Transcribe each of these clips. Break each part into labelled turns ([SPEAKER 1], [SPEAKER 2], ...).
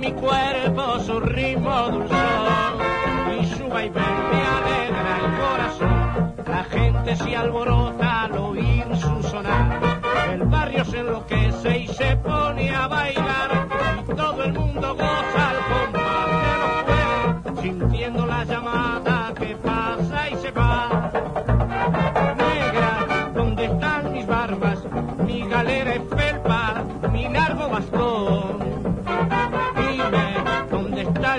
[SPEAKER 1] mi cuerpo su ritmo dulzón. Y su vaivén me alegra el corazón. La gente se alborota al oír su sonar. El barrio se enloquece y se pone a bailar. Y todo el mundo goza al compás de los cueros, sintiendo la llamada que pasa y se va. Negra, ¿dónde están mis barbas? Mi galera es felpa,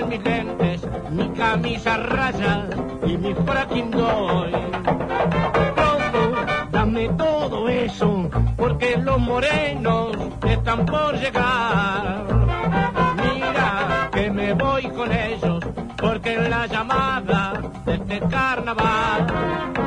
[SPEAKER 1] ¿dónde están mis lentes? Mi camisa raya y mi fracking doy. Pronto, dame todo eso, porque los morenos están por llegar. Mira que me voy con ellos, porque la llamada de este carnaval.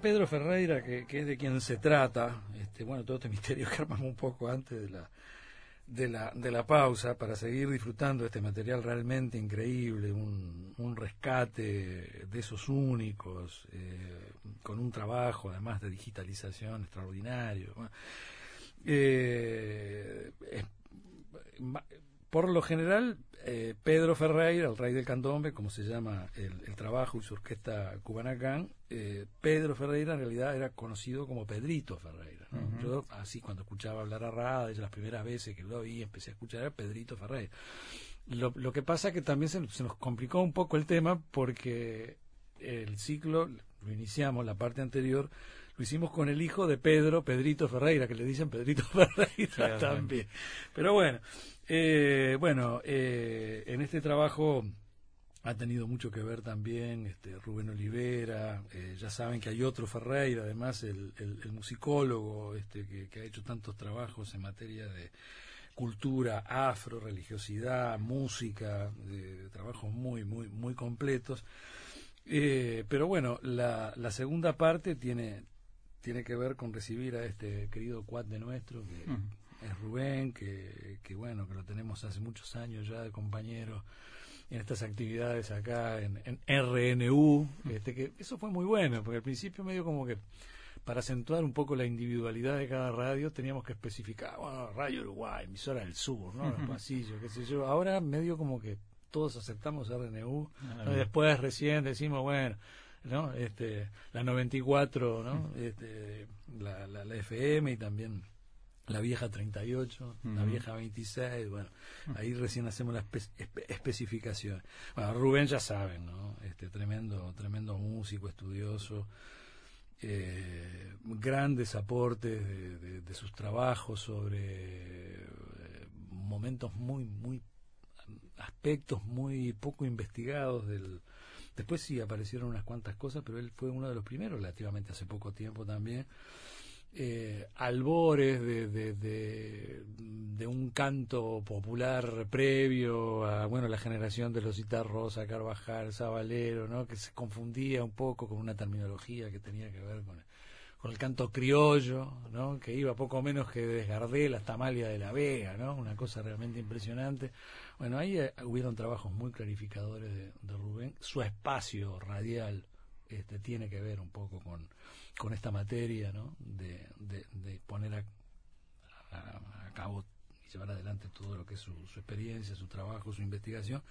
[SPEAKER 2] Pedro Ferreira, que, es de quien se trata, este, bueno, todo este misterio que armamos un poco antes de la, de la, de la pausa, para seguir disfrutando de este material realmente increíble, un, un rescate de esos únicos, eh, con un trabajo además de digitalización extraordinario. Eh, por lo general, eh, Pedro Ferreira, el rey del candombe, como se llama el, el trabajo y su orquesta Cubanacán, eh, Pedro Ferreira en realidad era conocido como Pedrito Ferreira. ¿no? Yo así cuando escuchaba hablar a radio, las primeras veces que lo oí, empecé a escuchar era Pedrito Ferreira. Lo, lo que pasa que también se, se nos complicó un poco el tema porque el ciclo, lo iniciamos, la parte anterior, lo hicimos con el hijo de Pedro, Pedrito Ferreira, que le dicen Pedrito Ferreira también. Pero bueno, eh, bueno, eh, en este trabajo ha tenido mucho que ver también este, Rubén Olivera, eh, ya saben que hay otro Ferreira, además el, musicólogo este, que, ha hecho tantos trabajos en materia de cultura, afro, religiosidad, música, trabajos muy, muy, muy completos. Eh, pero bueno, la, la segunda parte tiene, tiene que ver con recibir a este querido cuat de nuestro, que. Es Rubén, que, que bueno, que lo tenemos hace muchos años ya de compañero en estas actividades acá en, en RNU, este, que eso fue muy bueno, porque al principio medio como que para acentuar un poco la individualidad de cada radio teníamos que especificar, bueno, Radio Uruguay, emisora del sur, ¿no? Los pasillos, qué sé yo. Ahora medio como que todos aceptamos RNU,
[SPEAKER 3] Ah,
[SPEAKER 2] ¿no? y después recién decimos, bueno, ¿no? Este, la 94, ¿no? Este, la, la, la FM y también la vieja 38, la
[SPEAKER 3] Ujú.
[SPEAKER 2] vieja 26, bueno, ahí recién hacemos la espe- espe- especificación. Bueno, Rubén ya saben, ¿no? Este tremendo, tremendo músico, estudioso, eh, grandes aportes de, de- de sus trabajos sobre eh, momentos muy, muy aspectos muy poco investigados del después sí aparecieron unas cuantas cosas pero él fue uno de los primeros relativamente hace poco tiempo también eh, albores de, de, de, de un canto popular previo a bueno la generación de los Rosa, Carvajal, Sabalero, ¿no? que se confundía un poco con una terminología que tenía que ver con, el canto criollo, ¿no? que iba poco menos que desde Gardel hasta de la Vega, ¿no? una cosa realmente impresionante. Bueno, ahí eh, hubieron trabajos muy clarificadores de, Rubén. Su espacio radial este, tiene que ver un poco con, con esta materia ¿no? de, de, poner a, a, cabo y llevar adelante todo lo que es su, su experiencia, su trabajo, su investigación.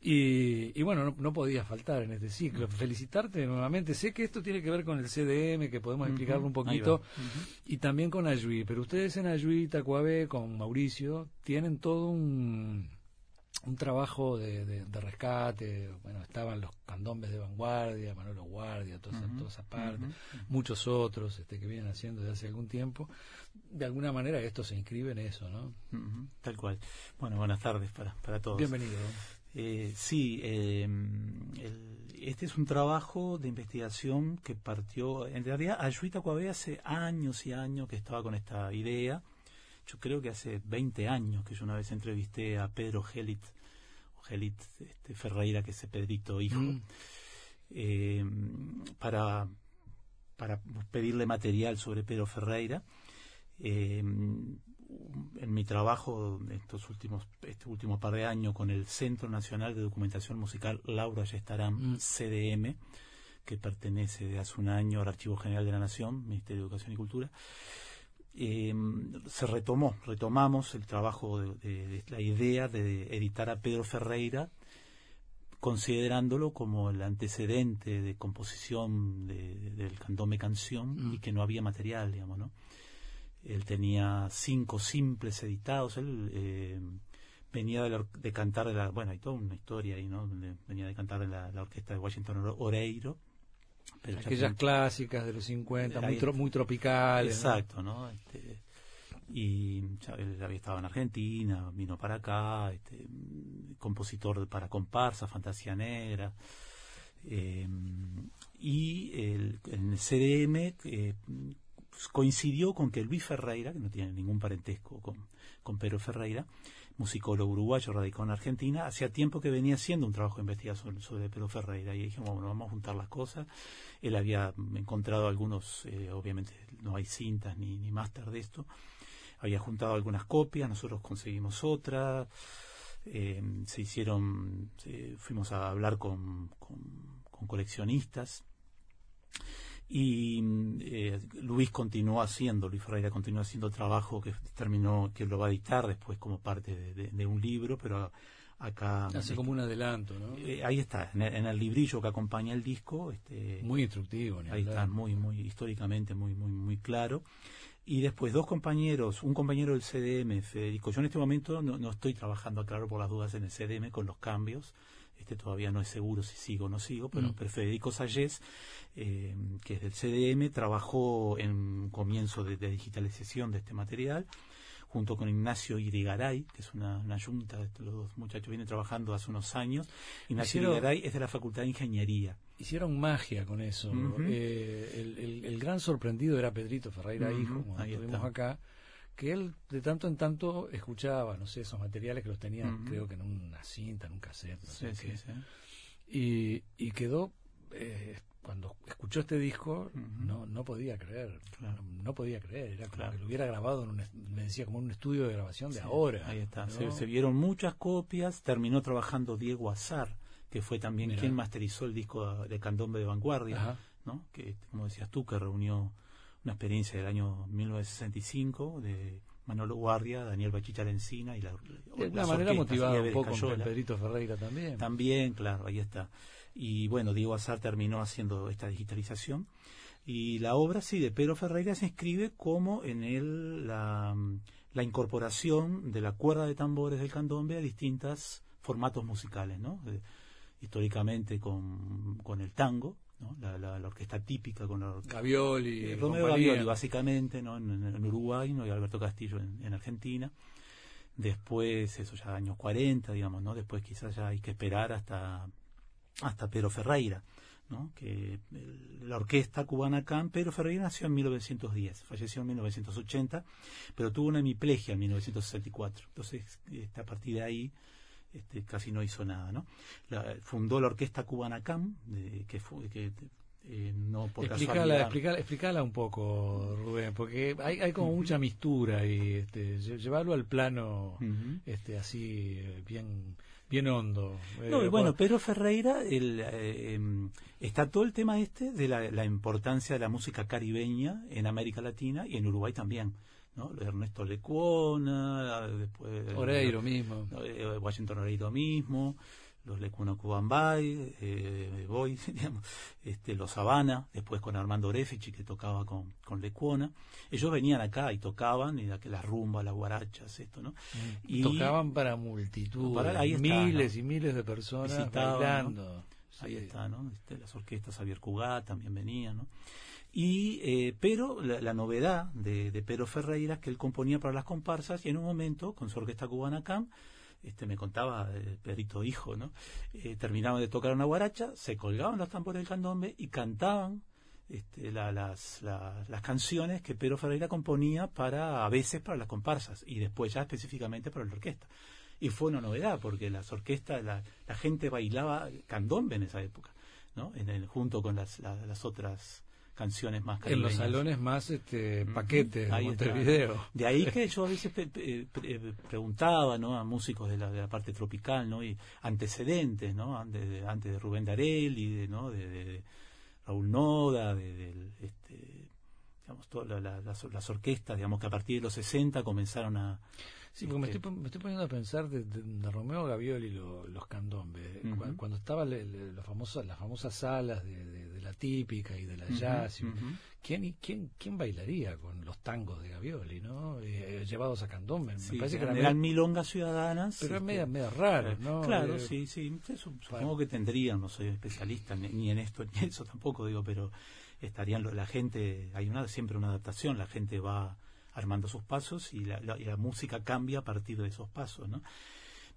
[SPEAKER 2] Y, bueno, no, podía faltar en este ciclo. Felicitarte nuevamente. Sé que esto tiene que ver con el CDM, que podemos explicarlo un poquito, y también con Ayui. Pero ustedes en Ayui, Tacuabé, con Mauricio, tienen todo un, un trabajo de, rescate. Bueno, estaban los candombes de vanguardia, Manolo Guardia, toda, esa, parte, muchos otros este, que vienen haciendo desde hace algún tiempo. De alguna manera esto se inscribe en eso, ¿no?
[SPEAKER 3] Tal cual. Bueno, buenas tardes para, para todos.
[SPEAKER 2] Bienvenido.
[SPEAKER 3] Eh, sí, em, este es un trabajo de investigación que partió, en realidad Ayuita Coabé hace años y años que estaba con esta idea, yo creo que hace 20 años que yo una vez entrevisté a Pedro Gelit, o Gelit este, Ferreira, que es Pedrito hijo, mm. em, para, para pedirle material sobre Pedro Ferreira. Em, en mi trabajo estos últimos este último par de años con el Centro Nacional de Documentación Musical Laura Yestarán, mm. CDM, que pertenece de hace un año al Archivo General de la Nación, Ministerio de Educación y Cultura, em, se retomó, retomamos el trabajo de, la idea de editar a Pedro Ferreira, considerándolo como el antecedente de composición del cantome canción mm. y que no había material, digamos, ¿no? Él tenía cinco simples editados. Él eh, venía de, cantar de la. Bueno, hay toda una historia ahí, ¿no? Venía de cantar en la, orquesta de Washington Oreiro.
[SPEAKER 2] Pero Aquellas clásicas de los 50, muy, muy tropicales.
[SPEAKER 3] Exacto, ¿no? Este, y él había estado en Argentina, vino para acá, este, compositor para comparsa, fantasía negra. Eh, y el, en el CDM eh, coincidió con que Luis Ferreira, que no tiene ningún parentesco con, con Pedro Ferreira, musicólogo uruguayo radicado en Argentina, hacía tiempo que venía haciendo un trabajo de investigación sobre Pedro Ferreira y dijimos, bueno, vamos a juntar las cosas. Él había encontrado algunos, eh, obviamente no hay cintas ni, ni máster de esto, había juntado algunas copias, nosotros conseguimos otras, eh, se hicieron, fuimos a hablar con, con coleccionistas y eh, Luis continuó haciendo, Luis Ferreira continuó haciendo trabajo que terminó, que lo va a editar después como parte de, un libro, pero acá...
[SPEAKER 2] Hace como un adelanto, ¿no?
[SPEAKER 3] Eh, ahí está, en el, librillo que acompaña el disco. Este,
[SPEAKER 2] muy instructivo.
[SPEAKER 3] Ahí está, muy, muy, históricamente muy, muy, muy claro. Y después dos compañeros, un compañero del CDM, Federico, yo en este momento no, no estoy trabajando, claro, por las dudas en el CDM con los cambios, este todavía no es seguro si sigo o no sigo, pero, mm. Federico Sayés, eh, que es del CDM, trabajó en comienzo de, digitalización de este material, junto con Ignacio Irigaray, que es una, una junta, los dos muchachos vienen trabajando hace unos años. Ignacio Irigaray es de la Facultad de Ingeniería.
[SPEAKER 2] Hicieron magia con eso. Eh, el, gran sorprendido era Pedrito Ferreira, hijo, como estuvimos acá que él de tanto en tanto escuchaba, no sé, esos materiales que los tenía, creo que en una cinta, en un cassette, no sé qué. Y, y quedó, eh, cuando escuchó este disco, no, no podía creer, no, podía creer, era como que lo hubiera grabado, en un, me decía, como en un estudio de grabación de ahora.
[SPEAKER 3] Ahí está, se, vieron muchas copias, terminó trabajando Diego Azar, que fue también quien masterizó el disco de Candombe de Vanguardia, ¿no? que, como decías tú, que reunió una experiencia del año 1965 de Manolo Guardia, Daniel Bachicha Encina y la,
[SPEAKER 2] de una manera motivada un poco con Pedrito Ferreira también.
[SPEAKER 3] También, claro, ahí está. Y bueno, Diego Azar terminó haciendo esta digitalización. Y la obra, sí, de Pedro Ferreira se inscribe como en él la, la incorporación de la cuerda de tambores del candombe a distintos formatos musicales, ¿no? históricamente con, con el tango, la, la, orquesta típica con la
[SPEAKER 2] Gavioli,
[SPEAKER 3] eh, Romeo Gavioli básicamente ¿no? en, Uruguay ¿no? y Alberto Castillo en, Argentina después eso ya años 40 digamos no después quizás ya hay que esperar hasta hasta Pedro Ferreira ¿no? que la orquesta cubana CAM Pedro Ferreira nació en 1910 falleció en 1980 pero tuvo una hemiplegia en 1964 entonces este, a partir de ahí este, casi no hizo nada. ¿no? fundó la orquesta cubana CAM, que, fue, que eh, no por
[SPEAKER 2] explícala,
[SPEAKER 3] casualidad.
[SPEAKER 2] explícala, explícala un poco, Rubén, porque hay, hay como mucha mistura y este, lle- llevarlo al plano este así eh, bien bien hondo.
[SPEAKER 3] No,
[SPEAKER 2] Eh,
[SPEAKER 3] y bueno, Pedro Ferreira, el, eh, em, está todo el tema este de la, la importancia de la música caribeña en América Latina y en Uruguay también. ¿No? Ernesto Lecuona, después
[SPEAKER 2] Oreiro mismo.
[SPEAKER 3] ¿no? Eh, Washington Oreiro mismo, los Lecuona Cuban Bay, eh, Boy, digamos, este, los Habana, después con Armando Orefici que tocaba con, con Lecuona. Ellos venían acá y tocaban, y la, que las rumbas, las guarachas, esto, ¿no? Y-
[SPEAKER 2] Tocaban para multitud,
[SPEAKER 3] Para- ahí está,
[SPEAKER 2] miles
[SPEAKER 3] ¿no?
[SPEAKER 2] y miles de personas
[SPEAKER 3] Visitaban,
[SPEAKER 2] bailando.
[SPEAKER 3] Ahí
[SPEAKER 2] Sí.
[SPEAKER 3] está, ¿no? Este, las orquestas Javier Cugat también venían, ¿no? Y, eh, pero la, novedad de, de Pedro Ferreira es que él componía para las comparsas y en un momento, con su orquesta cubana CAM, este, me contaba el Pedrito Hijo, ¿no? Eh, terminaban de tocar una guaracha, se colgaban los tambores del candombe y cantaban este, la- las, la- las canciones que Pedro Ferreira componía para, a veces para las comparsas y después ya específicamente para la orquesta. Y fue una novedad porque las orquestas, la, la gente bailaba candombe en esa época, ¿no? En el, junto con las, la- las otras canciones más
[SPEAKER 2] En los
[SPEAKER 3] caribeñas.
[SPEAKER 2] salones más este,
[SPEAKER 3] está.
[SPEAKER 2] Montevideo.
[SPEAKER 3] De ahí que yo a veces pe- pre- preguntaba ¿no? a músicos de la, de la parte tropical ¿no? y antecedentes, ¿no? antes, de, antes de Rubén Darel y de, ¿no? de, de- de Raúl Noda, de, del, este, digamos, todas la- la- las, las orquestas digamos que a partir de los 60 comenzaron a...
[SPEAKER 2] Sí, porque me estoy, me estoy poniendo a pensar de, de- de Romeo Gavioli lo- los candombes.
[SPEAKER 3] Ujú.
[SPEAKER 2] Cu- Cuando estaban las famosas las famosas salas de, la típica y de la jazz. y-
[SPEAKER 3] ujú.
[SPEAKER 2] ¿quién, quién, ¿Quién bailaría con los tangos de Gavioli, no? Eh, llevados a candombe. Me parece que
[SPEAKER 3] eran, milongas ciudadanas.
[SPEAKER 2] pero eran
[SPEAKER 3] este,
[SPEAKER 2] media raros,
[SPEAKER 3] Eh,
[SPEAKER 2] ¿no?
[SPEAKER 3] Claro,
[SPEAKER 2] Eh,
[SPEAKER 3] sí, sí. Sí, su- Supongo que tendrían, no soy especialista ni, ni en esto ni en eso tampoco, digo, pero estarían la gente, hay una siempre una adaptación, la gente va armando sus pasos y la, la- y la música cambia a partir de esos pasos, ¿no?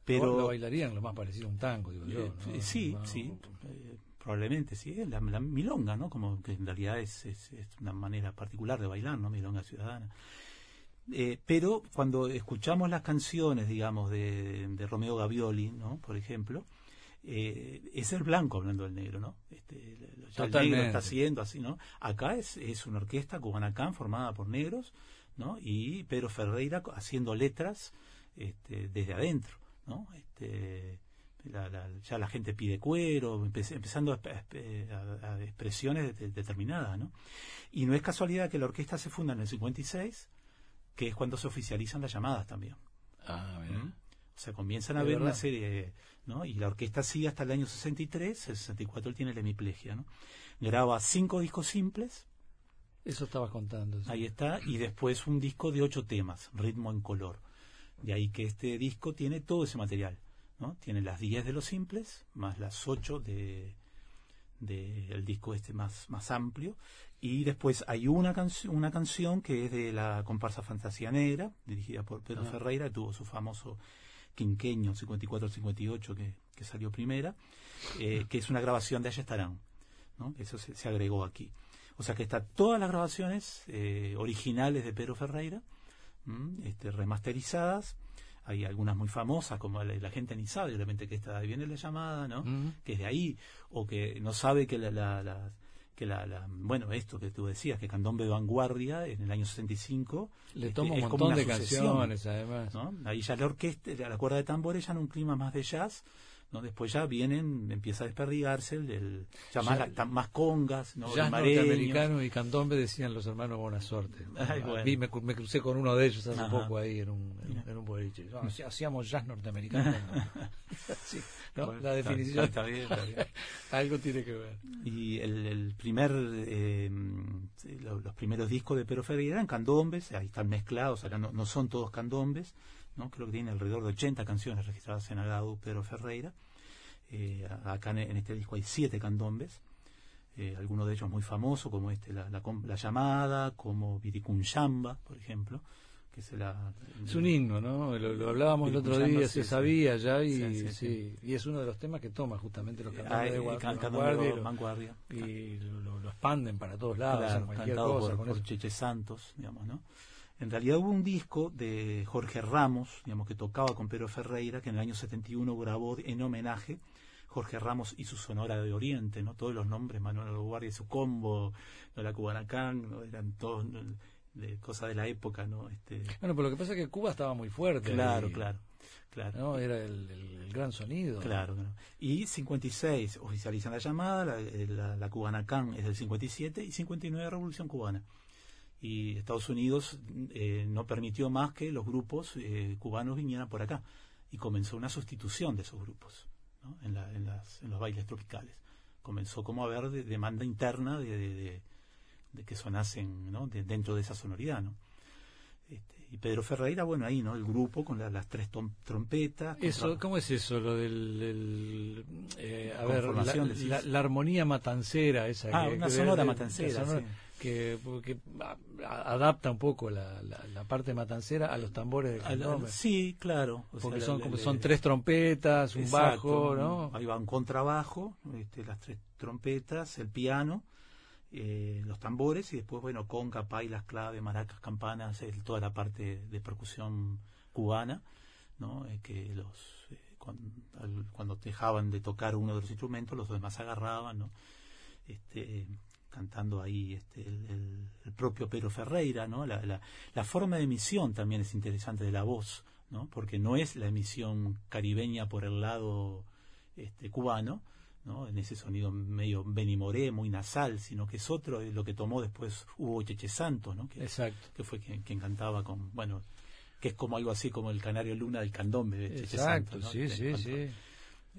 [SPEAKER 2] Pero lo bailarían lo más parecido a un tango, digo yo.
[SPEAKER 3] eh,
[SPEAKER 2] ¿no?
[SPEAKER 3] sí,
[SPEAKER 2] No,
[SPEAKER 3] sí, eh, probablemente sí, la, la milonga, ¿no? Como que en realidad es, es, es una manera particular de bailar, ¿no? Milonga ciudadana. Eh, pero cuando escuchamos las canciones, digamos, de, de Romeo Gavioli, ¿no? Por ejemplo, eh, es el blanco hablando del negro, ¿no? Este, ya el negro está haciendo así, ¿no? Acá es, es una orquesta cubanacán formada por negros, ¿no? Y Pedro Ferreira haciendo letras este, desde adentro, ¿no? Este, la- la- ya la gente pide cuero, empe- empezando a, espe- a- a expresiones de- determinadas, ¿no? Y no es casualidad que la orquesta se funda en el 56, que es cuando se oficializan las llamadas también.
[SPEAKER 2] Ah.
[SPEAKER 3] ¿Mm? O sea, comienzan a ver
[SPEAKER 2] verdad.
[SPEAKER 3] una serie, ¿no? Y la orquesta sigue hasta el año 63, el 64 él tiene la hemiplegia, ¿no? Graba cinco discos simples,
[SPEAKER 2] Eso estabas contando. sí.
[SPEAKER 3] ahí está, y después un disco de ocho temas, ritmo en color. De ahí que este disco tiene todo ese material, ¿no? Tiene las 10 de los simples, más las 8 de del disco este más, más amplio y después hay una, canc- una canción que es de la comparsa Fantasía Negra dirigida por Pedro
[SPEAKER 2] Ah.
[SPEAKER 3] Ferreira que tuvo su famoso quinqueño 54-58 que, que salió primera eh, que es una grabación de Allá estarán ¿no? eso se, se agregó aquí o sea que está todas las grabaciones eh, originales de Pedro Ferreira este, remasterizadas hay algunas muy famosas como la, la gente ni sabe obviamente que esta de ahí viene la llamada no que es de ahí o que no sabe que la, la- la- que la, la- bueno esto que tú decías que Candombe Vanguardia en el año 65
[SPEAKER 2] Le
[SPEAKER 3] este,
[SPEAKER 2] toma un montón de canciones, además.
[SPEAKER 3] ¿no? ahí ya la orquesta la cuerda de tambores ya en un clima más de jazz no después ya vienen empieza a desperdigarse el, el- ya más,
[SPEAKER 2] Ya-
[SPEAKER 3] congas no
[SPEAKER 2] Jazz
[SPEAKER 3] Rimareños.
[SPEAKER 2] norteamericano y candombe decían los hermanos Buena Suerte.
[SPEAKER 3] Ay, bueno.
[SPEAKER 2] Vi- me, me crucé con uno de ellos hace
[SPEAKER 3] Ajá.
[SPEAKER 2] poco ahí en un, en, un boliche. No, hacíamos jazz norteamericano. Sí, ¿no?
[SPEAKER 3] Bueno,
[SPEAKER 2] La definición
[SPEAKER 3] está bien, está bien.
[SPEAKER 2] algo tiene que ver.
[SPEAKER 3] Y el, el primer, eh, los primeros discos de Pedro Ferreira eran candombes, ahí están mezclados, acá no, no son todos candombes, ¿no? creo que tiene alrededor de 80 canciones registradas en Agadu Pedro Ferreira. Eh, acá en, en este disco hay siete candombes, eh, algunos de ellos muy famosos, como este, la, la, La llamada, como Viricunyamba, por ejemplo, que es la...
[SPEAKER 2] Es un himno, ¿no? Lo, lo hablábamos el otro día,
[SPEAKER 3] sí,
[SPEAKER 2] se
[SPEAKER 3] sí.
[SPEAKER 2] sabía ya y
[SPEAKER 3] Sí,
[SPEAKER 2] y es uno de los temas que toma justamente los
[SPEAKER 3] Ah,
[SPEAKER 2] cantantes de
[SPEAKER 3] eh,
[SPEAKER 2] Gua-
[SPEAKER 3] can-
[SPEAKER 2] vanguardia y
[SPEAKER 3] candombe
[SPEAKER 2] lo-
[SPEAKER 3] vanguardia.
[SPEAKER 2] y lo, expanden para todos lados,
[SPEAKER 3] Claro,
[SPEAKER 2] cualquier
[SPEAKER 3] cantado
[SPEAKER 2] cosa
[SPEAKER 3] por, por. Cheche Santos, digamos, ¿no? En realidad hubo un disco de Jorge Ramos, digamos, que tocaba con Pedro Ferreira, que en el año 71 grabó en homenaje Jorge Ramos y su Sonora de Oriente, ¿no? Todos los nombres, Manuel Guardia y su combo, ¿no? la Cubanacán, ¿no? eran todos de cosas de la época, ¿no? Este...
[SPEAKER 2] Bueno, pero lo que pasa es que Cuba estaba muy fuerte.
[SPEAKER 3] Claro, claro. Claro.
[SPEAKER 2] ¿no? Era el, gran sonido.
[SPEAKER 3] Claro, claro. Y 56 oficializan la llamada, la, la, la Cubanacán es del 57 y 59 Revolución Cubana y Estados Unidos eh, no permitió más que los grupos eh, cubanos vinieran por acá y comenzó una sustitución de esos grupos en, los bailes tropicales. Comenzó como a haber demanda interna de, que sonasen dentro de esa sonoridad. ¿no? Este, y Pedro Ferreira, bueno, ahí, ¿no? El grupo con las tres trompetas.
[SPEAKER 2] Eso, ¿Cómo es eso, lo del... eh, a ver, la, armonía matancera esa.
[SPEAKER 3] Ah, una sonora matancera,
[SPEAKER 2] que, adapta un poco la, la, parte matancera a los tambores del
[SPEAKER 3] Sí, claro.
[SPEAKER 2] Porque son, como son tres trompetas, un bajo, ¿no?
[SPEAKER 3] Ahí va un contrabajo, este, las tres trompetas, el piano, eh, los tambores y después, bueno, conga, pailas, clave, maracas, campanas, toda la parte de percusión cubana, ¿no? Eh, que los... Eh, cuando, dejaban de tocar uno de los instrumentos, los demás agarraban, ¿no? Este, cantando ahí este, el, propio Pedro Ferreira, ¿no? La, la, forma de emisión también es interesante de la voz, ¿no? Porque no es la emisión caribeña por el lado este, cubano, ¿no? En ese sonido medio benimoré, muy nasal, sino que es otro, lo que tomó después Hugo Cheche Santos, ¿no? Que,
[SPEAKER 2] Exacto.
[SPEAKER 3] que fue quien, cantaba con, bueno, que es como algo así como el Canario Luna del Candombe de Cheche Santos,
[SPEAKER 2] sí, sí, sí.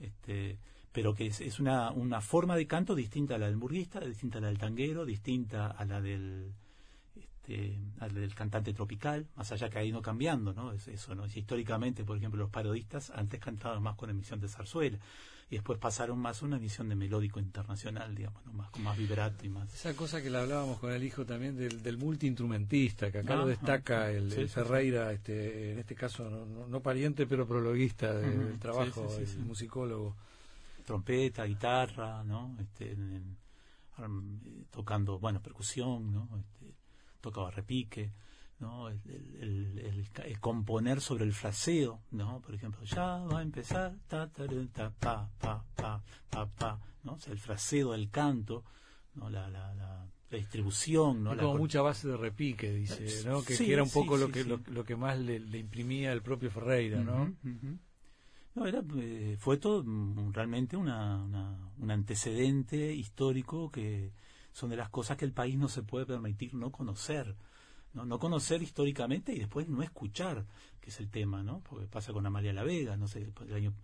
[SPEAKER 3] Este, pero que es, una, una, forma de canto distinta a la del burguista, distinta a la del tanguero, distinta a la del este, del cantante tropical, más allá que ha ido cambiando, ¿no? Es eso, ¿no? históricamente, por ejemplo, los parodistas antes cantaban más con emisión de zarzuela y después pasaron más a una emisión de melódico internacional, digamos, más con más vibrato y más.
[SPEAKER 2] Esa cosa que le hablábamos con el hijo también del, del multiinstrumentista, que acá lo destaca el, Ferreira, este, en este caso no, pariente pero prologuista del trabajo, el musicólogo
[SPEAKER 3] trompeta, guitarra, ¿no? Este, tocando, bueno, percusión, ¿no? Este, tocaba repique, ¿no? El, componer sobre el fraseo, ¿no? Por ejemplo, ya va a empezar, ta, ta, ta, pa, pa, pa, pa, pa, ¿no? O sea, el fraseo del canto, ¿no? La, la, la, distribución, ¿no?
[SPEAKER 2] Como mucha base de repique, dice, ¿no? Que, era un poco lo, que, lo, que más le, imprimía el propio Ferreira, ¿no?
[SPEAKER 3] No, era, eh, fue todo realmente una, un antecedente histórico que son de las cosas que el país no se puede permitir no conocer. ¿no? no conocer históricamente y después no escuchar, que es el tema, ¿no? Porque pasa con Amalia La Vega, no sé, el año,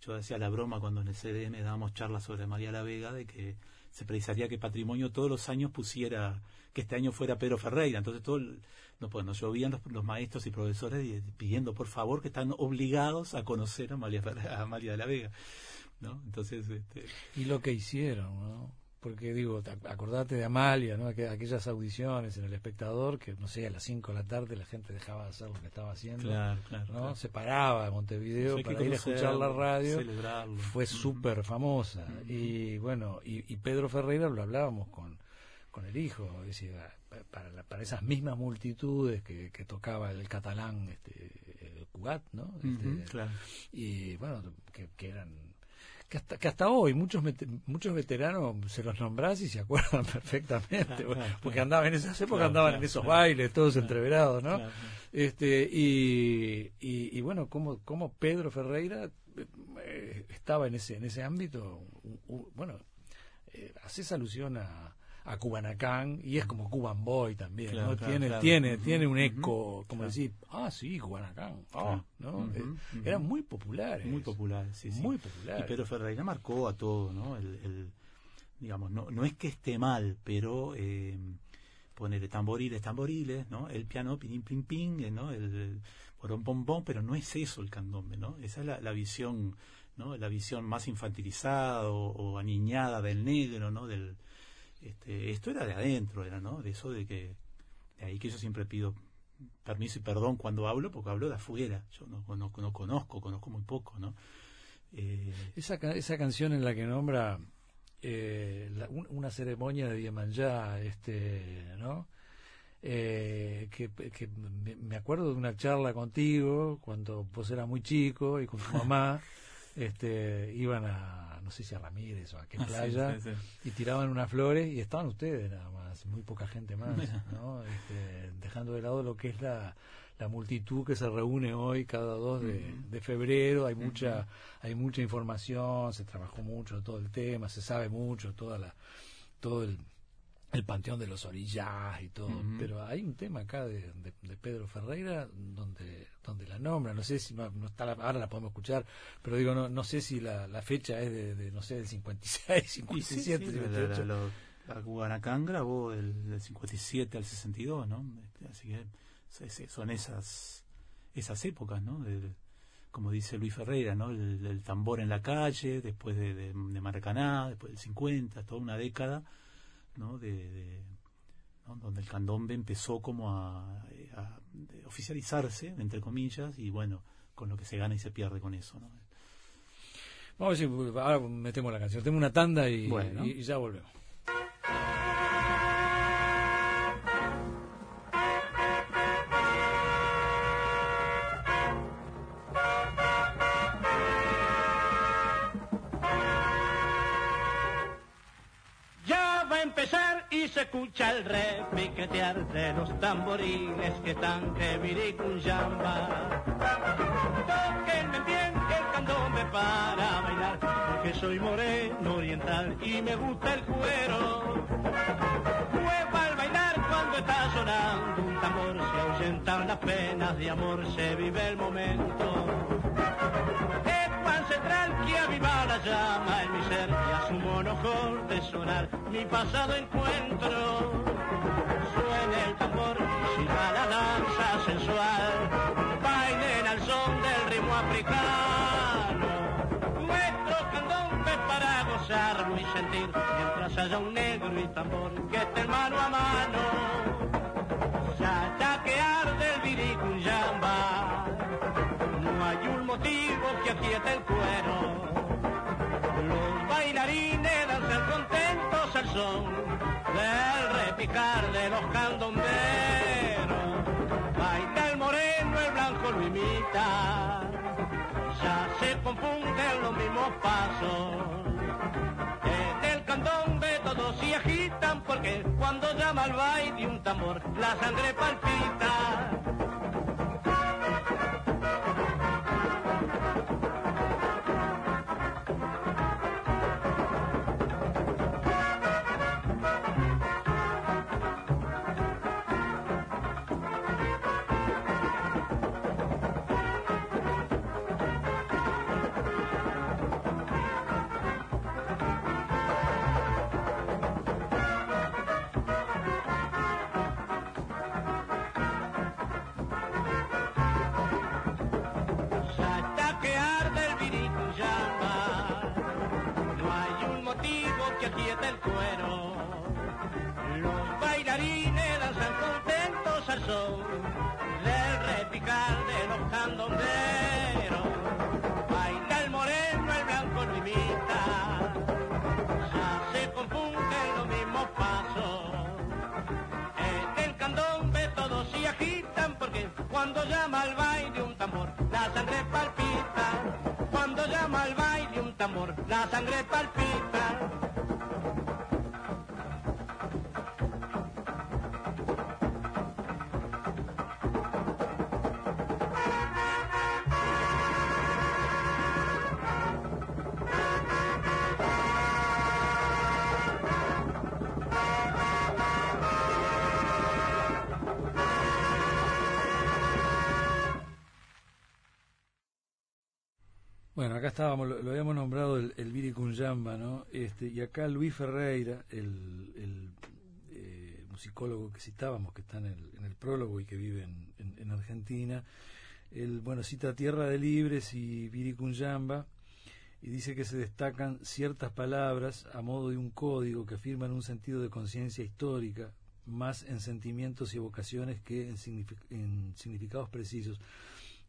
[SPEAKER 3] yo hacía la broma cuando en el CDM dábamos charlas sobre Amalia La Vega de que se precisaría que Patrimonio todos los años pusiera que este año fuera Pedro Ferreira. Entonces todo no, pues, nos llovían los, maestros y profesores pidiendo por favor que están obligados a conocer a Amalia, a Amalia de la Vega. ¿no? Entonces, este...
[SPEAKER 2] Y lo que hicieron, ¿no? Porque digo, acordate de Amalia, ¿no? aquellas audiciones en El Espectador, que no sé, a las 5 de la tarde la gente dejaba de hacer lo que estaba haciendo.
[SPEAKER 3] Claro, claro,
[SPEAKER 2] ¿no? Se paraba a Montevideo para ir a escuchar la radio. Fue súper famosa. Y bueno, y, y Pedro Ferreira lo hablábamos con con el hijo, decía, para, para esas mismas multitudes que, que tocaba el catalán este, Cugat, ¿no? Este,
[SPEAKER 3] claro.
[SPEAKER 2] Y bueno, que, que eran que hasta, que hasta hoy muchos muchos veteranos se los nombrás y se acuerdan perfectamente, porque andaban en esas épocas, andaban en esos bailes, todos entreverados, ¿no? Este, y, y, bueno, como, como Pedro Ferreira eh, estaba en ese, en ese ámbito, bueno, eh, haces alusión a, a Cubanacán y es como Cuban Boy también, ¿no? tiene, tiene, tiene un eco, como decir, ah, sí, Cubanacán, ah, ¿no? Eh, eran muy populares.
[SPEAKER 3] Muy populares, sí, sí.
[SPEAKER 2] Muy populares.
[SPEAKER 3] Y Pedro Ferreira marcó a todo, ¿no? El, digamos, no, no es que esté mal, pero eh, ponerle tamboriles, tamboriles, ¿no? El piano, pin, pin, pin, ¿no? El, porón, pom, pero no es eso el candombe, ¿no? Esa es la, la visión, ¿no? La visión más infantilizada o, o, aniñada del negro, ¿no? Del, este, esto era de adentro, era, ¿no? De eso de que, de ahí que yo siempre pido permiso y perdón cuando hablo, porque hablo de afuera, yo no, no, no conozco, conozco muy poco, ¿no?
[SPEAKER 2] Eh, esa, esa canción en la que nombra eh, una ceremonia de Diemanyá, este, ¿no? Eh, que, que me acuerdo de una charla contigo cuando vos eras muy chico y con tu mamá este, iban a, no sé si a Ramírez o a qué
[SPEAKER 3] Ah, sí,
[SPEAKER 2] playa,
[SPEAKER 3] sí,
[SPEAKER 2] y tiraban unas flores y estaban ustedes nada más, muy poca gente más, ¿no? Este, dejando de lado lo que es la, la multitud que se reúne hoy cada 2 de, de febrero, hay mucha, hay mucha información, se trabajó mucho todo el tema, se sabe mucho, toda la, todo el, el panteón de los orillas y todo,
[SPEAKER 3] Ujú.
[SPEAKER 2] pero hay un tema acá de, de- de Pedro Ferreira donde donde la nombra, no sé si no, no está la- ahora la podemos escuchar, pero digo no no sé si la, la fecha es de, de, no sé del 56,
[SPEAKER 3] Y sí,
[SPEAKER 2] 57,
[SPEAKER 3] sí, la,
[SPEAKER 2] 58.
[SPEAKER 3] la, la- Guanacán grabó del, del 57 al 62, ¿no? Este, así que son esas esas épocas, ¿no? De- como dice Luis Ferreira, ¿no? El, el tambor en la calle, después de, de, de Maracaná, después del 50, toda una década, ¿no? De, de- ¿no? donde el candombe empezó como a, oficializarse, entre comillas, y bueno, con lo que se gana y se pierde con eso, ¿no?
[SPEAKER 2] Vamos a ver si ahora metemos la canción, tenemos una tanda y,
[SPEAKER 3] Bueno.
[SPEAKER 2] y- y ya volvemos.
[SPEAKER 1] Tamboriles que están de Viricuyamba. Tóquenme bien el candombe para bailar, porque soy moreno oriental y me gusta el cuero. Mueva al bailar cuando está sonando un tambor, se ahuyentan las penas de amor, se vive el momento. Central que aviva la llama en mi ser y a su de sonar mi pasado encuentro. Suena el tambor, siga la danza sensual, bailen al son del ritmo africano. Nuestro candombe para gozarlo y sentir, mientras haya un negro y tambor que estén mano a mano. Ya que arde el viricuyamba, no hay un motivo que aquiete el cuero. Los bailarines danzan contentos al son de los candomberos. Baila el moreno, el blanco lo imita, ya se confunden los mismos pasos. En el candombe todos se agitan porque cuando llama al baile un tambor la sangre palpita. La sangre palpita. Cuando llama al baile un tambor, la sangre palpita.
[SPEAKER 2] Bueno, acá estábamos, lo, lo habíamos nombrado el, el Viri Cunyamba, ¿no? Este, y acá Luis Ferreira, el, el, eh, musicólogo que citábamos, que está en el, prólogo y que vive en, en- en Argentina, él, bueno, cita Tierra de Libres y Viri Cunyamba y dice que se destacan ciertas palabras a modo de un código que afirman un sentido de conciencia histórica, más en sentimientos y evocaciones que en, signific- en significados precisos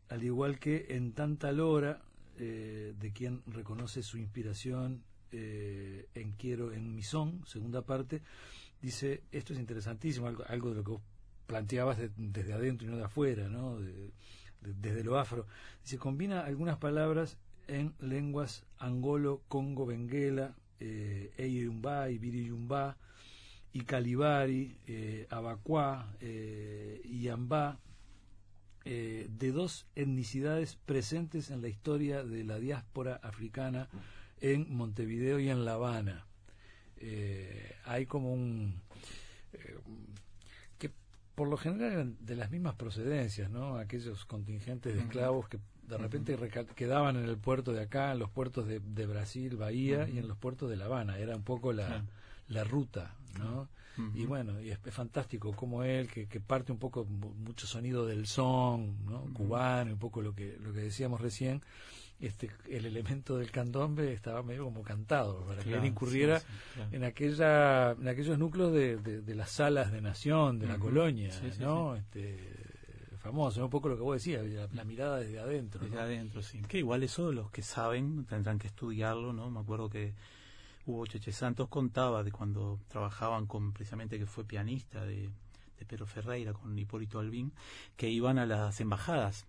[SPEAKER 2] al igual que en tanta lora eh, de quien reconoce su inspiración eh, en Quiero en mi son, segunda parte, dice, esto es interesantísimo, algo, algo de lo que vos planteabas de- desde adentro y no de afuera, ¿no? De- de- desde lo afro. Dice, combina algunas palabras en lenguas angolo, congo, benguela, eh, Eyumba, Ibiriyumba, y Calibari, eh, Abacuá, eh, Yambá, eh, de dos etnicidades presentes en la historia de la diáspora africana en Montevideo y en La Habana. Eh, hay como un... Eh, que por lo general eran de las mismas procedencias, ¿no? Aquellos contingentes de esclavos que de repente quedaban en el puerto de acá, en los puertos de, de Brasil, Bahía y en los puertos de La Habana. Era un poco la, la ruta, ¿no? Y bueno, y es, fantástico como él, que, que, parte un poco, mucho sonido del son, ¿no? Cubano, un poco lo que, lo que decíamos recién, este, el elemento del candombe estaba medio como cantado, para que él incurriera en aquella, en aquellos núcleos de, de, las salas de nación, de la colonia, ¿no? Este, famoso, un poco lo que vos decías, la, mirada desde adentro.
[SPEAKER 3] Desde adentro, sí. Que igual eso los que saben tendrán que estudiarlo, ¿no? Me acuerdo que Hugo Cheche Santos contaba de cuando trabajaban con, precisamente que fue pianista de, de Pedro Ferreira, con Hipólito Albín, que iban a las embajadas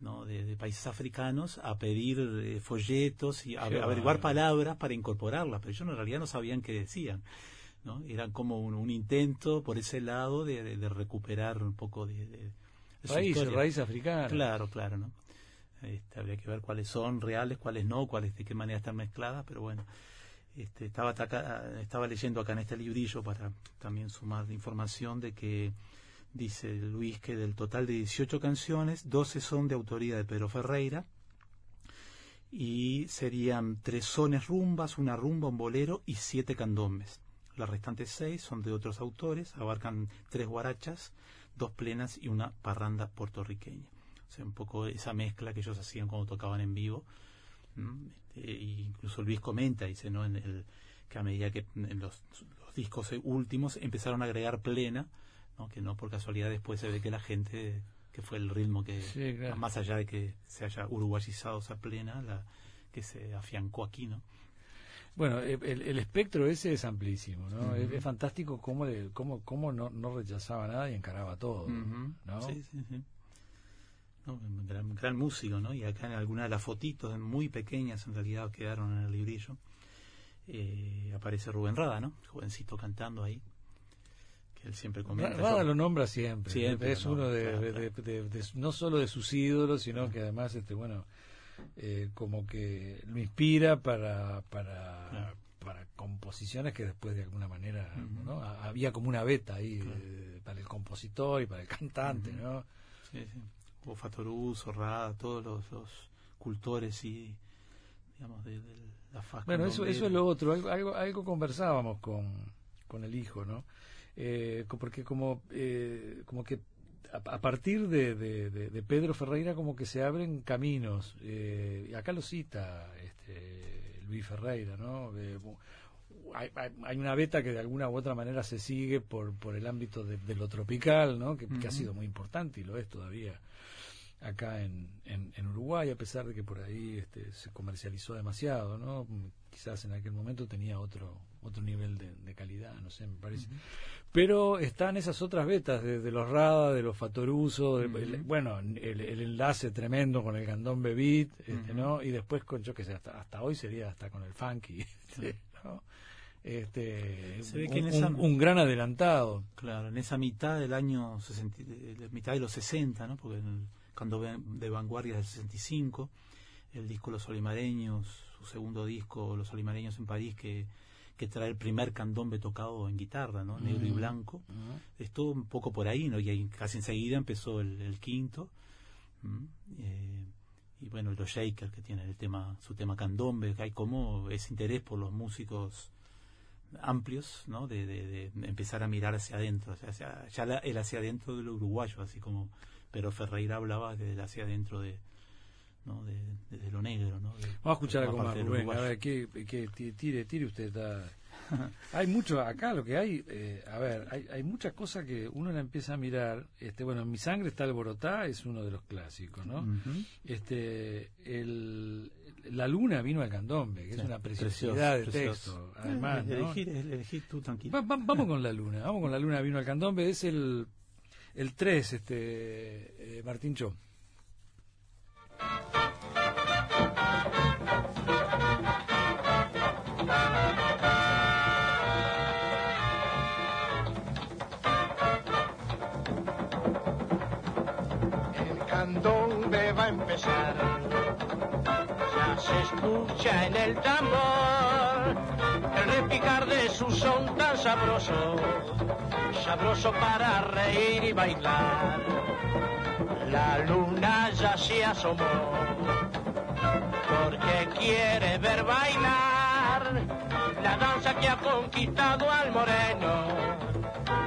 [SPEAKER 3] ¿no? de, países africanos a pedir eh, folletos y a, averiguar palabras para incorporarlas, pero ellos en realidad no sabían qué decían. ¿no? Era como un, intento por ese lado de, de, recuperar un poco de, de
[SPEAKER 2] raíz, raíz africana.
[SPEAKER 3] Claro, claro, ¿no? Este, habría que ver cuáles son reales, cuáles no, cuáles de qué manera están mezcladas, pero bueno. Este, estaba, estaba leyendo acá en este librillo para también sumar información de que dice Luis que del total de 18 canciones, 12 son de autoría de Pedro Ferreira y serían tres sones rumbas, una rumba, un bolero y siete candombes. Las restantes seis son de otros autores, abarcan tres guarachas, dos plenas y una parranda puertorriqueña. O sea, un poco esa mezcla que ellos hacían cuando tocaban en vivo este, incluso Luis comenta, dice, ¿no? En el, que a medida que en los, discos últimos empezaron a agregar plena, ¿no? que no por casualidad después se ve que la gente, que fue el ritmo que, más allá de que se haya uruguayizado esa plena, la que se afiancó aquí, ¿no?
[SPEAKER 2] Bueno, el, espectro ese es amplísimo, ¿no? es, fantástico cómo, cómo, cómo no, no, rechazaba nada y encaraba todo, ¿no?
[SPEAKER 3] Sí, sí, sí. Un gran, gran, músico, ¿no? Y acá en algunas de las fotitos, muy pequeñas en realidad, quedaron en el librillo, eh, aparece Rubén Rada, ¿no? jovencito cantando ahí, que él siempre comenta.
[SPEAKER 2] Rada lo nombra siempre, siempre es uno de, no solo de sus ídolos, sino que además, este bueno, eh, como que lo inspira para, para, para composiciones que después de alguna manera, ¿no? Había como una beta ahí eh, para el compositor y para el cantante, ¿no?
[SPEAKER 3] Sí, sí o Fatorú, Zorrada, todos los, cultores y digamos de, la faz
[SPEAKER 2] bueno eso eso es lo otro algo algo, conversábamos con, con el hijo no eh, porque como eh, como que a, partir de, de, Pedro Ferreira como que se abren caminos eh, acá lo cita este Luis Ferreira no hay, hay, una beta que de alguna u otra manera se sigue por, por el ámbito de, lo tropical, ¿no? Que, que, ha sido muy importante y lo es todavía acá en, en, Uruguay, a pesar de que por ahí este, se comercializó demasiado, ¿no? Quizás en aquel momento tenía otro otro nivel de, calidad, no sé, me parece. Pero están esas otras betas de, los Rada, de los Fatoruso, bueno, el, enlace tremendo con el Gandón Beat, este, ¿no? Y después con, yo qué sé, hasta, hasta hoy sería hasta con el Funky, este, ¿no? Este, un, un, gran adelantado.
[SPEAKER 3] Claro, en esa mitad del año, 60, mitad de los 60, ¿no? Porque en cuando de vanguardia del 65, el disco Los Olimareños, su segundo disco Los Olimareños en París, que, que trae el primer candombe tocado en guitarra, ¿no? Negro y blanco. Estuvo un poco por ahí, ¿no? Y ahí casi enseguida empezó el, quinto. Eh, y bueno, los Shakers que tienen el tema, su tema candombe, que hay como ese interés por los músicos amplios, ¿no? De, de, empezar a mirar hacia adentro, hacia, ya el hacia adentro del uruguayo, así como pero Ferreira hablaba desde hacia adentro de, ¿no? de, desde lo negro. ¿no?
[SPEAKER 2] Vamos a escuchar algo más, Rubén. A ver, que, tire, tire usted. hay mucho, acá lo que hay, eh, a ver, hay, hay muchas cosas que uno la empieza a mirar. Este, bueno, Mi sangre está alborotá es uno de los clásicos, ¿no? este, el, La luna vino al candombe, que es una preciosidad de texto. Además, ¿no?
[SPEAKER 3] elegir, tú tranquilo.
[SPEAKER 2] vamos con la luna, vamos con la luna vino al candombe, es el el 3, este, eh, Martín Cho.
[SPEAKER 1] Candón va a empezar se escucha en el tambor el repicar de su son tan sabroso, sabroso para reír y bailar. La luna ya se asomó porque quiere ver bailar la danza que ha conquistado al moreno,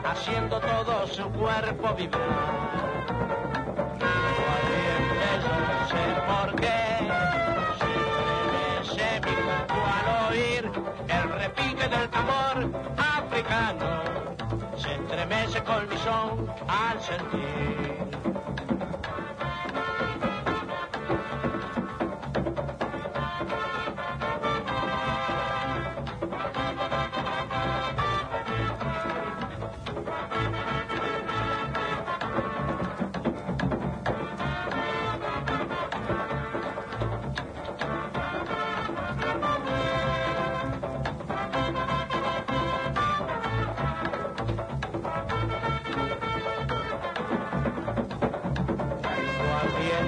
[SPEAKER 1] haciendo todo su cuerpo vibrar. Repique del tambor africano, se estremece con mi son al sentir.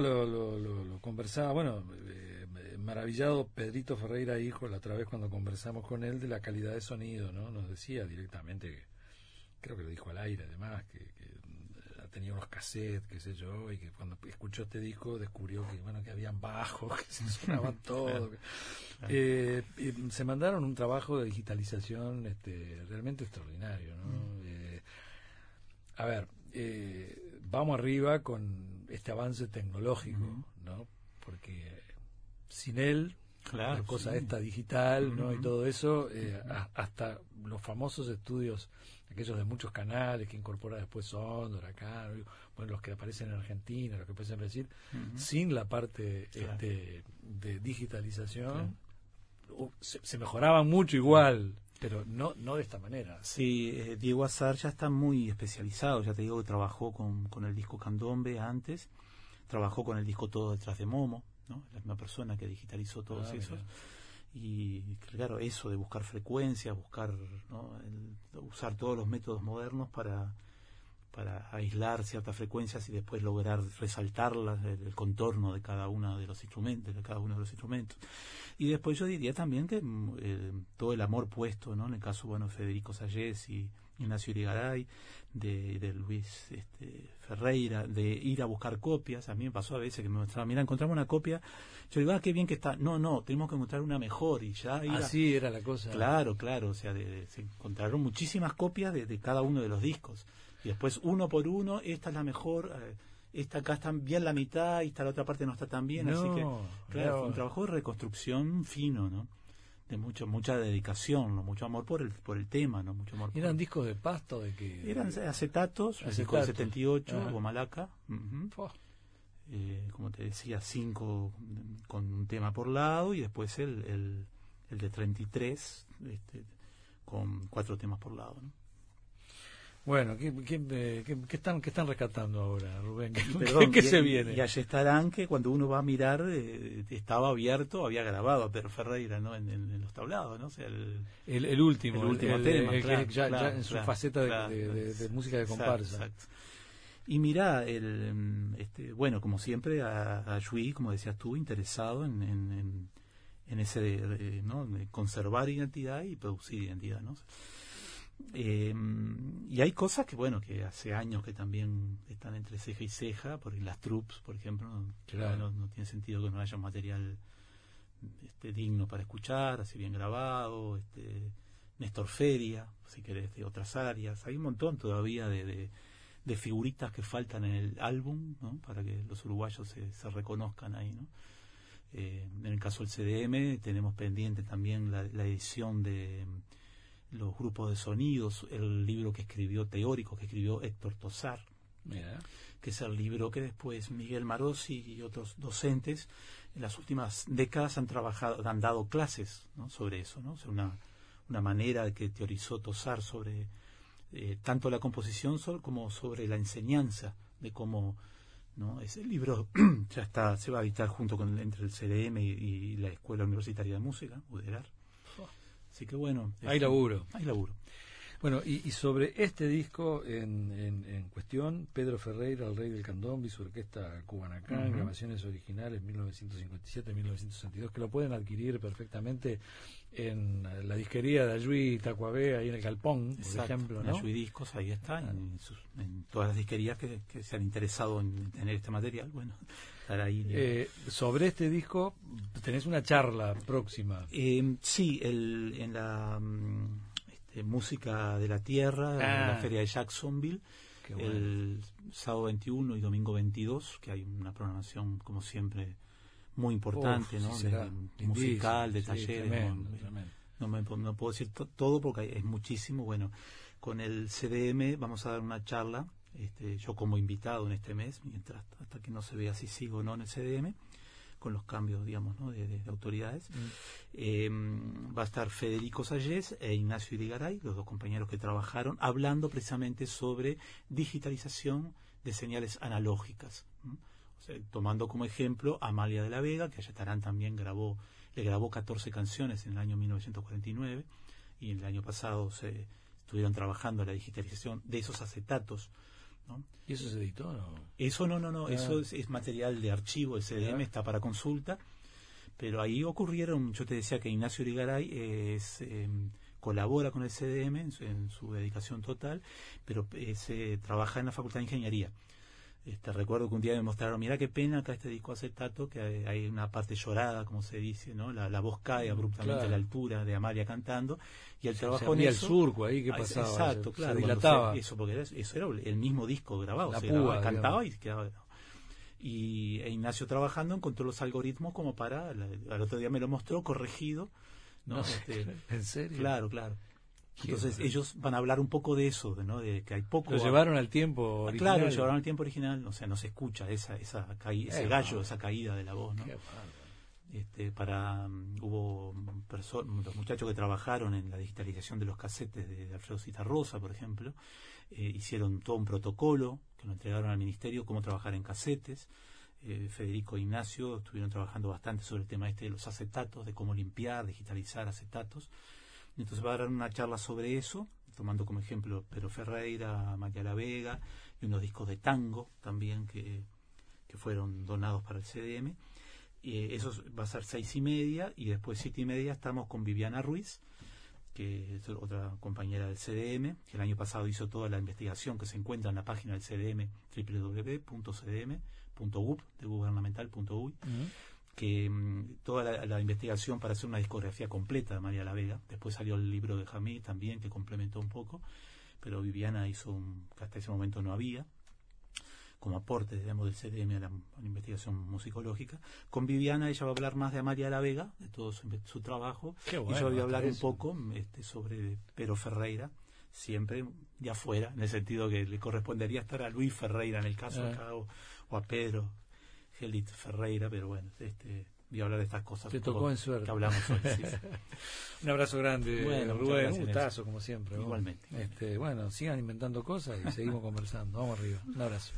[SPEAKER 2] lo, conversaba, bueno, eh, maravillado Pedrito Ferreira, hijo, la otra vez cuando conversamos con él de la calidad de sonido, ¿no? Nos decía directamente, creo que lo dijo al aire además, que, tenía unos cassettes, qué sé yo, y que cuando escuchó este disco descubrió que, bueno, que habían bajos, que se sonaban todo. Eh, se mandaron un trabajo de digitalización este, realmente extraordinario, ¿no? Mm. Eh, a ver, vamos arriba con este avance tecnológico, ¿no? Porque sin él, la cosa esta digital, ¿no? Y todo eso, eh, hasta los famosos estudios, aquellos de muchos canales que incorpora después Sondor, acá, bueno, los que aparecen en Argentina, los que aparecen en Brasil, sin la parte este, de digitalización, se, mejoraban mucho igual, pero no no de esta manera.
[SPEAKER 3] Sí, eh, Diego Azar ya está muy especializado, ya te digo que trabajó con, con el disco Candombe antes, trabajó con el disco Todo detrás de Momo, ¿no? la misma persona que digitalizó todos ah, esos. Y claro, eso de buscar frecuencias, buscar, ¿no? usar todos los métodos modernos para, para aislar ciertas frecuencias y después lograr resaltarlas, el, contorno de cada uno de los instrumentos, de cada uno de los instrumentos. Y después yo diría también que mm, eh, todo el amor puesto, ¿no? En el caso, bueno, Federico Sayés y Ignacio Irigaray, de, de Luis este, Ferreira, de ir a buscar copias. A mí me pasó a veces que me mostraban, mira, encontramos una copia. Yo digo, ah, qué bien que está. No, no, tenemos que encontrar una mejor y ya.
[SPEAKER 2] Así era la cosa.
[SPEAKER 3] Claro, claro. O sea, se encontraron muchísimas copias de, cada uno de los discos. Y después, uno por uno, esta es la mejor. Eh, esta acá está bien la mitad y esta la otra parte no está tan bien, así que claro, fue un trabajo de reconstrucción fino, ¿no? De mucho, mucha dedicación, ¿no? mucho amor por el, por el tema, ¿no? Mucho amor
[SPEAKER 2] ¿Eran discos de pasto de que
[SPEAKER 3] Eran acetatos, el disco de 78, Gomalaca. eh, como te decía, cinco con un tema por lado y después el, el, el de 33 este, con cuatro temas por lado, ¿no?
[SPEAKER 2] Bueno, ¿qué, qué, eh, qué- qué están, qué están rescatando ahora, Rubén? ¿Qué,
[SPEAKER 3] perdón,
[SPEAKER 2] se viene?
[SPEAKER 3] Y estarán que cuando uno va a mirar, eh, estaba abierto, había grabado a Pedro Ferreira ¿no? en, en- en los tablados, ¿no? O sea, el-
[SPEAKER 2] el, el último,
[SPEAKER 3] el último
[SPEAKER 2] el-
[SPEAKER 3] tema, claro,
[SPEAKER 2] ya, en su
[SPEAKER 3] claro,
[SPEAKER 2] faceta de,
[SPEAKER 3] claro,
[SPEAKER 2] de- de- de música de comparsa.
[SPEAKER 3] exacto. Y mira, el, este, bueno, como siempre, a, a Yui, como decías tú, interesado en, en, en- ese de, ¿no? de conservar identidad y producir identidad, ¿no? Eh, y hay cosas que, bueno, que hace años que también están entre ceja y ceja, porque las troops, por ejemplo,
[SPEAKER 2] Claro.
[SPEAKER 3] no, no tiene sentido que no haya un material este, digno para escuchar, así bien grabado, este, Néstor Feria, si querés, de otras áreas. Hay un montón todavía de, de, de figuritas que faltan en el álbum, ¿no? Para que los uruguayos se, se reconozcan ahí, ¿no? Eh, en el caso del CDM tenemos pendiente también la, la edición de los grupos de sonidos, el libro que escribió teórico, que escribió Héctor Tosar,
[SPEAKER 2] Mira,
[SPEAKER 3] que es el libro que después Miguel Marosi y otros docentes en las últimas décadas han trabajado, han dado clases ¿no? sobre eso, ¿no? O sea, una, una manera que teorizó Tosar sobre eh, tanto la composición como sobre la enseñanza de cómo ¿no? ese libro ya está se va a editar junto con entre el CDM y, y la Escuela Universitaria de Música, UDERAR. Así que bueno,
[SPEAKER 2] hay
[SPEAKER 3] este,
[SPEAKER 2] laburo.
[SPEAKER 3] hay laburo.
[SPEAKER 2] Bueno, y, y sobre este disco en, en, en cuestión, Pedro Ferreira, el rey del candombe y su orquesta Cubanacán,
[SPEAKER 3] Ujú.
[SPEAKER 2] grabaciones originales 1957-1962, que lo pueden adquirir perfectamente en la disquería de Ayui Tacuabé, ahí en el Galpón, por ejemplo, ¿no?
[SPEAKER 3] Ayuy Discos, ahí está, en, sus- en todas las disquerías que, que se han interesado en tener este material, bueno.
[SPEAKER 2] Eh, sobre este disco tenés una charla próxima.
[SPEAKER 3] Eh, sí, el, en la mm, este, música de la tierra, en
[SPEAKER 2] Ah.
[SPEAKER 3] la feria de Jacksonville,
[SPEAKER 2] bueno.
[SPEAKER 3] el sábado 21 y domingo 22, que hay una programación, como siempre, muy importante,
[SPEAKER 2] Uf,
[SPEAKER 3] ¿no?
[SPEAKER 2] sí,
[SPEAKER 3] De-
[SPEAKER 2] será
[SPEAKER 3] musical, de.
[SPEAKER 2] Sí,
[SPEAKER 3] talleres.
[SPEAKER 2] tremendo,
[SPEAKER 3] ¿no?
[SPEAKER 2] tremendo.
[SPEAKER 3] no, me, no puedo decir to- todo porque hay- es muchísimo. Bueno, con el CDM vamos a dar una charla, este, yo como invitado en este mes, mientras hasta que no se vea si sigo o no en el CDM, con los cambios, digamos, ¿no? de, de- de autoridades. Eh, va a estar Federico Sayés e Ignacio Irigaray, los dos compañeros que trabajaron, hablando precisamente sobre digitalización de señales analógicas. ¿m? O sea, tomando como ejemplo a Amalia de la Vega, que Ayatarán también grabó, le grabó 14 canciones en el año 1949 y el año pasado se estuvieron trabajando la digitalización de esos acetatos. ¿No?
[SPEAKER 2] ¿Y eso se editó? No?
[SPEAKER 3] Eso no, no, no,
[SPEAKER 2] Ah.
[SPEAKER 3] eso es, es material de archivo, el CDM
[SPEAKER 2] Ah.
[SPEAKER 3] está para consulta, pero ahí ocurrieron, yo te decía que Ignacio Urigaray es, eh, colabora con el CDM en su, en su dedicación total, pero eh, se trabaja en la Facultad de Ingeniería. Este, recuerdo que un día me mostraron, mira qué pena acá este disco acetato, que hay, hay una parte llorada, como se dice, ¿no? La, la voz cae abruptamente
[SPEAKER 2] Claro.
[SPEAKER 3] a la altura de Amalia cantando, y el trabajo en
[SPEAKER 2] abría el
[SPEAKER 3] eso...
[SPEAKER 2] surco ahí, ¿qué
[SPEAKER 3] Ah,
[SPEAKER 2] pasaba?
[SPEAKER 3] Exacto,
[SPEAKER 2] Se-
[SPEAKER 3] claro.
[SPEAKER 2] Se dilataba.
[SPEAKER 3] se- eso, porque era, eso era el mismo disco grabado.
[SPEAKER 2] La
[SPEAKER 3] se
[SPEAKER 2] púa,
[SPEAKER 3] grababa, cantaba y quedaba. Y e Ignacio trabajando encontró los algoritmos como para. la- Al otro día me lo mostró corregido. ¿no?
[SPEAKER 2] No,
[SPEAKER 3] Este,
[SPEAKER 2] ¿En serio?
[SPEAKER 3] claro, claro. Entonces ellos van a hablar un poco de eso, de, ¿no? De que hay poco.
[SPEAKER 2] Lo llevaron al tiempo
[SPEAKER 3] Ah,
[SPEAKER 2] original.
[SPEAKER 3] Claro, lo llevaron al tiempo original. O sea, no se escucha esa, esa caí- ese gallo, esa caída de la voz, ¿no? Este, para mm, hubo los muchachos que trabajaron en la digitalización de los casetes de, de Alfredo Citarrosa, por ejemplo, eh, hicieron todo un protocolo que lo entregaron al ministerio, cómo trabajar en casetes. Eh, Federico e Ignacio estuvieron trabajando bastante sobre el tema este de los acetatos, de cómo limpiar, digitalizar acetatos. Entonces va a dar una charla sobre eso, tomando como ejemplo Pedro Ferreira, María La Vega y unos discos de tango también que, que fueron donados para el CDM. Eh, eso es- va a ser seis y media y después siete y media estamos con Viviana Ruiz, que es otra compañera del CDM, que el año pasado hizo toda la investigación que se encuentra en la página del CDM, www.cdm.gub, de gubernamental.uy, que mm, toda la, la investigación para hacer una discografía completa de María La Vega. Después salió el libro de Jamí también, que complementó un poco, pero Viviana hizo un que hasta ese momento no había como aporte, digamos, del CDM a la, a la investigación musicológica. Con Viviana ella va a hablar más de Amalia La Vega, de todo su, su trabajo,
[SPEAKER 2] Qué
[SPEAKER 3] y
[SPEAKER 2] bueno,
[SPEAKER 3] yo voy a hablar un poco este, sobre Pero Ferreira, siempre de afuera, en el sentido que le correspondería estar a Luis Ferreira en el caso
[SPEAKER 2] Ah.
[SPEAKER 3] acá, o, o a Pedro Gelit Ferreira, pero bueno, este, voy a hablar de estas cosas
[SPEAKER 2] Te tocó en suerte.
[SPEAKER 3] que hablamos hoy. sí, sí.
[SPEAKER 2] Un abrazo grande,
[SPEAKER 3] Bueno,
[SPEAKER 2] Rubén. Un gustazo, como siempre.
[SPEAKER 3] Igualmente.
[SPEAKER 2] Este, bueno, sigan inventando cosas y seguimos conversando. Vamos arriba. Un abrazo.